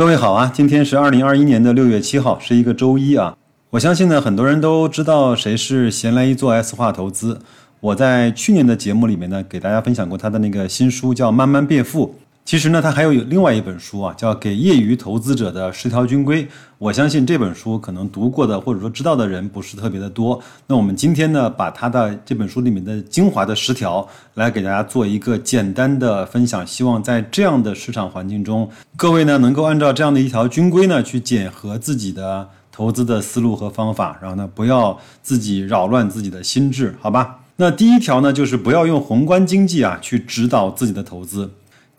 各位好啊，今天是二零二一年的六月七号，是一个周一啊。我相信呢，很多人都知道谁是闲来一做 S 化投资。我在去年的节目里面呢，给大家分享过他的那个新书，叫《慢慢变富》。其实呢，他还有另外一本书啊，叫《给业余投资者的十条军规》。我相信这本书可能读过的或者说知道的人不是特别的多。那我们今天呢，把他的这本书里面的精华的十条来给大家做一个简单的分享。希望在这样的市场环境中，各位呢能够按照这样的一条军规呢去检核自己的投资的思路和方法，然后呢不要自己扰乱自己的心智，好吧？那第一条呢，就是不要用宏观经济啊去指导自己的投资。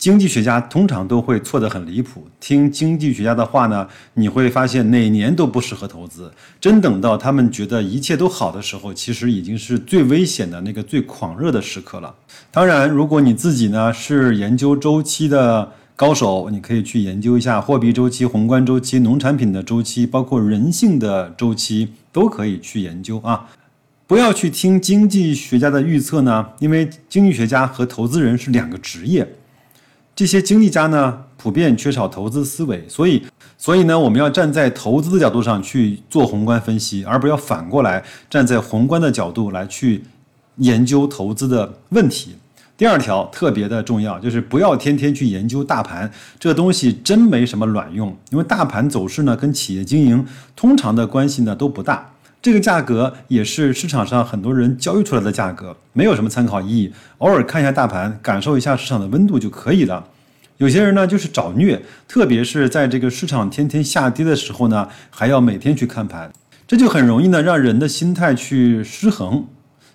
经济学家通常都会错得很离谱。听经济学家的话呢，你会发现哪年都不适合投资。真等到他们觉得一切都好的时候，其实已经是最危险的那个最狂热的时刻了。当然，如果你自己呢是研究周期的高手，你可以去研究一下货币周期、宏观周期、农产品的周期，包括人性的周期，都可以去研究啊。不要去听经济学家的预测呢，因为经济学家和投资人是两个职业。这些经济家呢，普遍缺少投资思维，所以，所以呢，我们要站在投资的角度上去做宏观分析，而不要反过来站在宏观的角度来去研究投资的问题。第二条特别的重要，就是不要天天去研究大盘，这东西真没什么卵用，因为大盘走势呢，跟企业经营通常的关系呢都不大。这个价格也是市场上很多人交易出来的价格，没有什么参考意义。偶尔看一下大盘，感受一下市场的温度就可以了。有些人呢就是找虐，特别是在这个市场天天下跌的时候呢，还要每天去看盘，这就很容易呢让人的心态去失衡。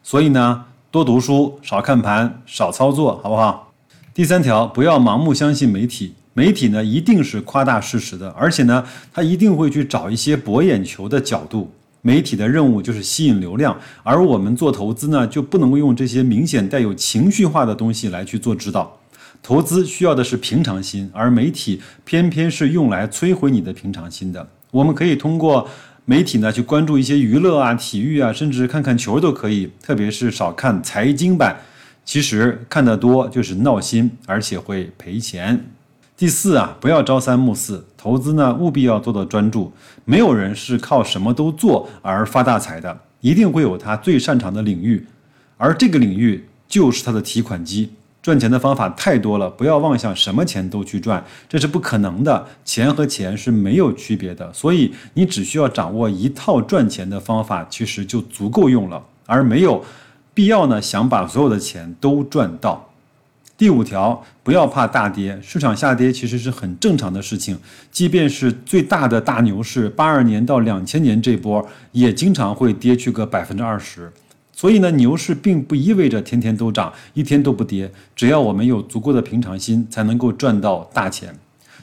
所以呢，多读书，少看盘，少操作，好不好？第三条，不要盲目相信媒体，媒体呢一定是夸大事实的，而且呢，他一定会去找一些博眼球的角度。媒体的任务就是吸引流量，而我们做投资呢，就不能够用这些明显带有情绪化的东西来去做指导。投资需要的是平常心，而媒体偏偏是用来摧毁你的平常心的。我们可以通过媒体呢去关注一些娱乐啊、体育啊，甚至看看球都可以，特别是少看财经版。其实看得多就是闹心，而且会赔钱。第四啊，不要朝三暮四，投资呢务必要做到专注。没有人是靠什么都做而发大财的，一定会有他最擅长的领域，而这个领域就是他的提款机。赚钱的方法太多了，不要妄想什么钱都去赚，这是不可能的。钱和钱是没有区别的，所以你只需要掌握一套赚钱的方法，其实就足够用了，而没有必要呢想把所有的钱都赚到。第五条，不要怕大跌，市场下跌其实是很正常的事情。即便是最大的大牛市，八二年到两千年这波，也经常会跌去个百分之二十。所以呢，牛市并不意味着天天都涨，一天都不跌。只要我们有足够的平常心，才能够赚到大钱。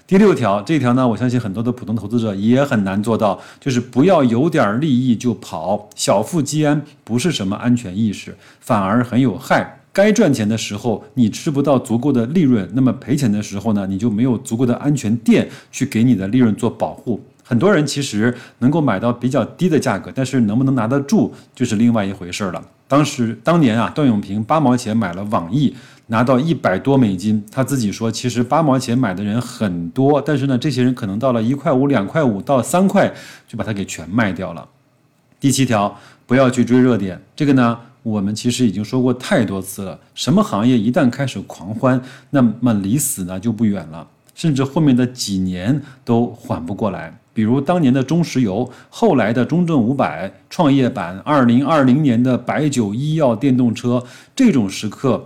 第六条，这条呢，我相信很多的普通投资者也很难做到，就是不要有点利益就跑，小富即安不是什么安全意识，反而很有害。该赚钱的时候，你吃不到足够的利润，那么赔钱的时候呢，你就没有足够的安全垫去给你的利润做保护。很多人其实能够买到比较低的价格，但是能不能拿得住就是另外一回事了。当时当年啊，段永平八毛钱买了网易，拿到一百多美金，他自己说，其实八毛钱买的人很多，但是呢，这些人可能到了一块五、两块五到三块就把它给全卖掉了。第七条，不要去追热点，这个呢。我们其实已经说过太多次了，什么行业一旦开始狂欢，那么离死呢就不远了，甚至后面的几年都缓不过来。比如当年的中石油，后来的中证五百、创业板，二零二零年的白酒、医药、电动车，这种时刻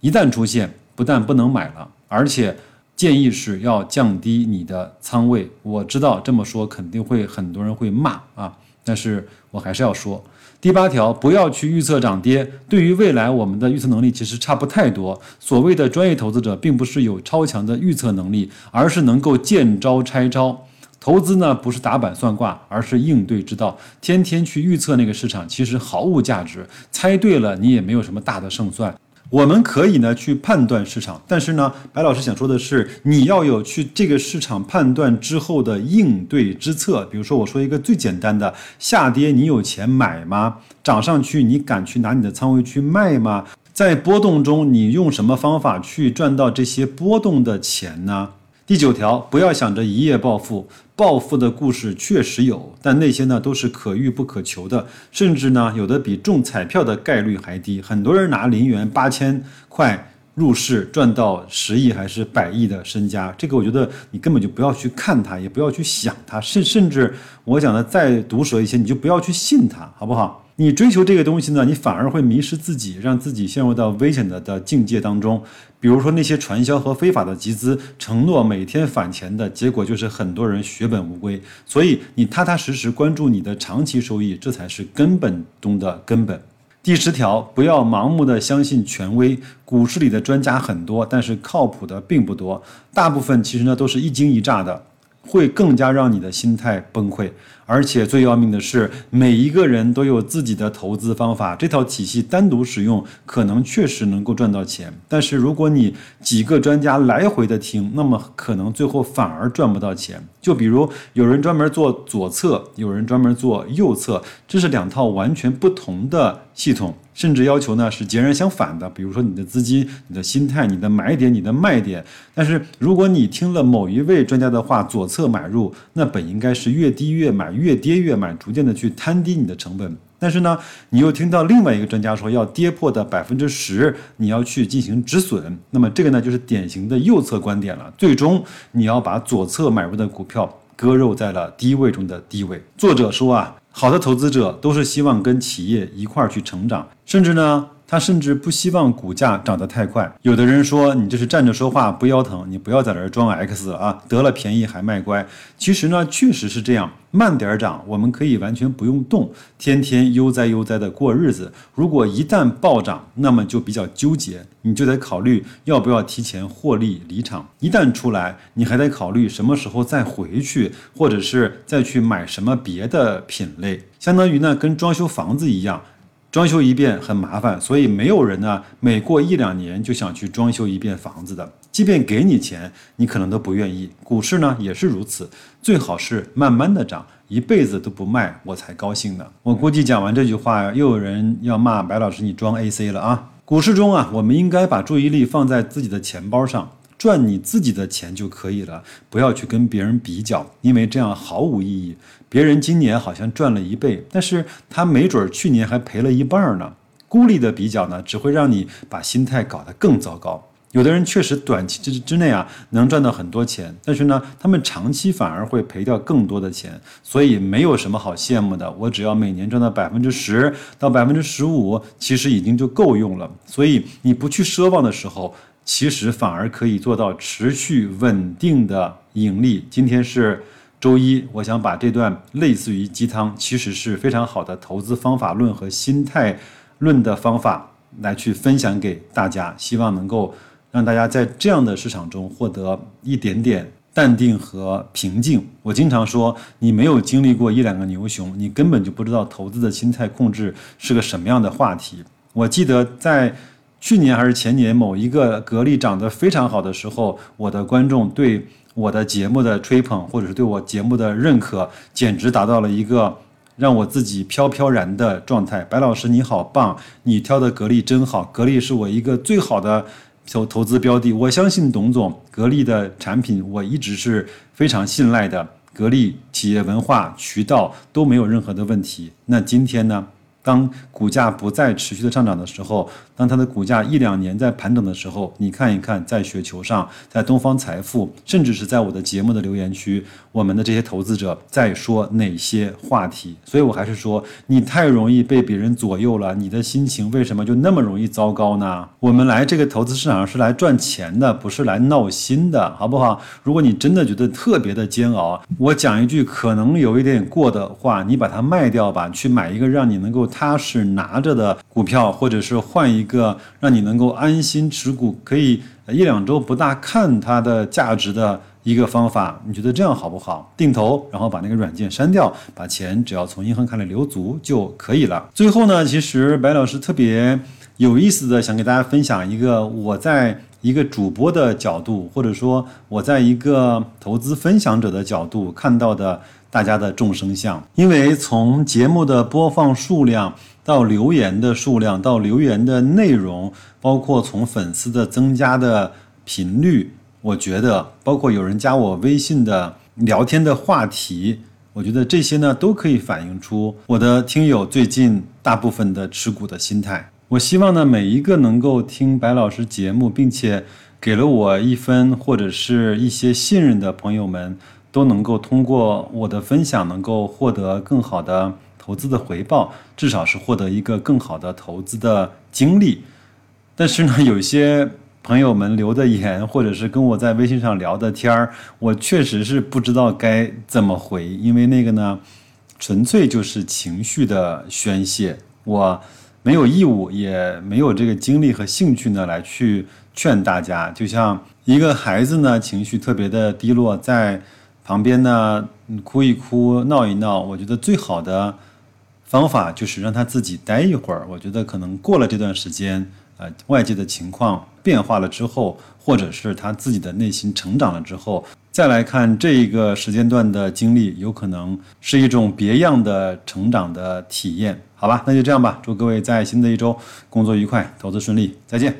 一旦出现，不但不能买了，而且建议是要降低你的仓位。我知道这么说肯定会很多人会骂啊，但是我还是要说。第八条，不要去预测涨跌。对于未来，我们的预测能力其实差不太多。所谓的专业投资者，并不是有超强的预测能力，而是能够见招拆招。投资呢，不是打板算卦，而是应对之道。天天去预测那个市场，其实毫无价值。猜对了，你也没有什么大的胜算。我们可以呢去判断市场，但是呢，白老师想说的是，你要有去这个市场判断之后的应对之策。比如说，我说一个最简单的，下跌你有钱买吗？涨上去你敢去拿你的仓位去卖吗？在波动中你用什么方法去赚到这些波动的钱呢？第九条，不要想着一夜暴富，暴富的故事确实有，但那些呢都是可遇不可求的，甚至呢有的比中彩票的概率还低。很多人拿零元八千块。入市赚到十亿还是百亿的身家，这个我觉得你根本就不要去看它，也不要去想它，甚甚至我讲的再毒舌一些，你就不要去信它，好不好？你追求这个东西呢，你反而会迷失自己，让自己陷入到危险的的境界当中。比如说那些传销和非法的集资，承诺每天返钱的结果就是很多人血本无归。所以你踏踏实实关注你的长期收益，这才是根本中的根本。第十条，不要盲目的相信权威。股市里的专家很多，但是靠谱的并不多，大部分其实呢都是一惊一乍的。会更加让你的心态崩溃，而且最要命的是，每一个人都有自己的投资方法，这套体系单独使用可能确实能够赚到钱，但是如果你几个专家来回的听，那么可能最后反而赚不到钱。就比如有人专门做左侧，有人专门做右侧，这是两套完全不同的系统。甚至要求呢是截然相反的，比如说你的资金、你的心态、你的买点、你的卖点。但是如果你听了某一位专家的话，左侧买入，那本应该是越低越买，越跌越买，逐渐的去摊低你的成本。但是呢，你又听到另外一个专家说要跌破的百分之十，你要去进行止损。那么这个呢就是典型的右侧观点了。最终你要把左侧买入的股票割肉在了低位中的低位。作者说啊。好的投资者都是希望跟企业一块儿去成长，甚至呢。他甚至不希望股价涨得太快。有的人说你这是站着说话不腰疼，你不要在这儿装 X 啊，得了便宜还卖乖。其实呢，确实是这样，慢点儿涨，我们可以完全不用动，天天悠哉悠哉的过日子。如果一旦暴涨，那么就比较纠结，你就得考虑要不要提前获利离场。一旦出来，你还得考虑什么时候再回去，或者是再去买什么别的品类，相当于呢跟装修房子一样。装修一遍很麻烦，所以没有人呢每过一两年就想去装修一遍房子的。即便给你钱，你可能都不愿意。股市呢也是如此，最好是慢慢的涨，一辈子都不卖，我才高兴呢。我估计讲完这句话，又有人要骂白老师你装 AC 了啊！股市中啊，我们应该把注意力放在自己的钱包上。赚你自己的钱就可以了，不要去跟别人比较，因为这样毫无意义。别人今年好像赚了一倍，但是他没准去年还赔了一半呢。孤立的比较呢，只会让你把心态搞得更糟糕。有的人确实短期之之内啊能赚到很多钱，但是呢，他们长期反而会赔掉更多的钱，所以没有什么好羡慕的。我只要每年赚到百分之十到百分之十五，其实已经就够用了。所以你不去奢望的时候。其实反而可以做到持续稳定的盈利。今天是周一，我想把这段类似于鸡汤，其实是非常好的投资方法论和心态论的方法来去分享给大家，希望能够让大家在这样的市场中获得一点点淡定和平静。我经常说，你没有经历过一两个牛熊，你根本就不知道投资的心态控制是个什么样的话题。我记得在。去年还是前年，某一个格力涨得非常好的时候，我的观众对我的节目的吹捧，或者是对我节目的认可，简直达到了一个让我自己飘飘然的状态。白老师你好棒，你挑的格力真好，格力是我一个最好的投投资标的。我相信董总，格力的产品我一直是非常信赖的，格力企业文化、渠道都没有任何的问题。那今天呢？当股价不再持续的上涨的时候，当它的股价一两年在盘整的时候，你看一看，在雪球上，在东方财富，甚至是在我的节目的留言区，我们的这些投资者在说哪些话题？所以我还是说，你太容易被别人左右了，你的心情为什么就那么容易糟糕呢？我们来这个投资市场上是来赚钱的，不是来闹心的，好不好？如果你真的觉得特别的煎熬，我讲一句可能有一点过的话，你把它卖掉吧，去买一个让你能够。踏实拿着的股票，或者是换一个让你能够安心持股，可以一两周不大看它的价值的一个方法，你觉得这样好不好？定投，然后把那个软件删掉，把钱只要从银行卡里留足就可以了。最后呢，其实白老师特别有意思的想给大家分享一个我在一个主播的角度，或者说我在一个投资分享者的角度看到的。大家的众生相，因为从节目的播放数量到留言的数量到留言的内容，包括从粉丝的增加的频率，我觉得包括有人加我微信的聊天的话题，我觉得这些呢都可以反映出我的听友最近大部分的持股的心态。我希望呢每一个能够听白老师节目，并且给了我一分或者是一些信任的朋友们，都能够通过我的分享，能够获得更好的投资的回报，至少是获得一个更好的投资的经历。但是呢，有些。朋友们留的言，或者是跟我在微信上聊的天儿，我确实是不知道该怎么回，因为那个呢，纯粹就是情绪的宣泄，我没有义务，也没有这个精力和兴趣呢来去劝大家。就像一个孩子呢，情绪特别的低落，在旁边呢哭一哭、闹一闹，我觉得最好的方法就是让他自己待一会儿。我觉得可能过了这段时间。呃，外界的情况变化了之后，或者是他自己的内心成长了之后，再来看这一个时间段的经历，有可能是一种别样的成长的体验，好吧？那就这样吧，祝各位在新的一周工作愉快，投资顺利，再见。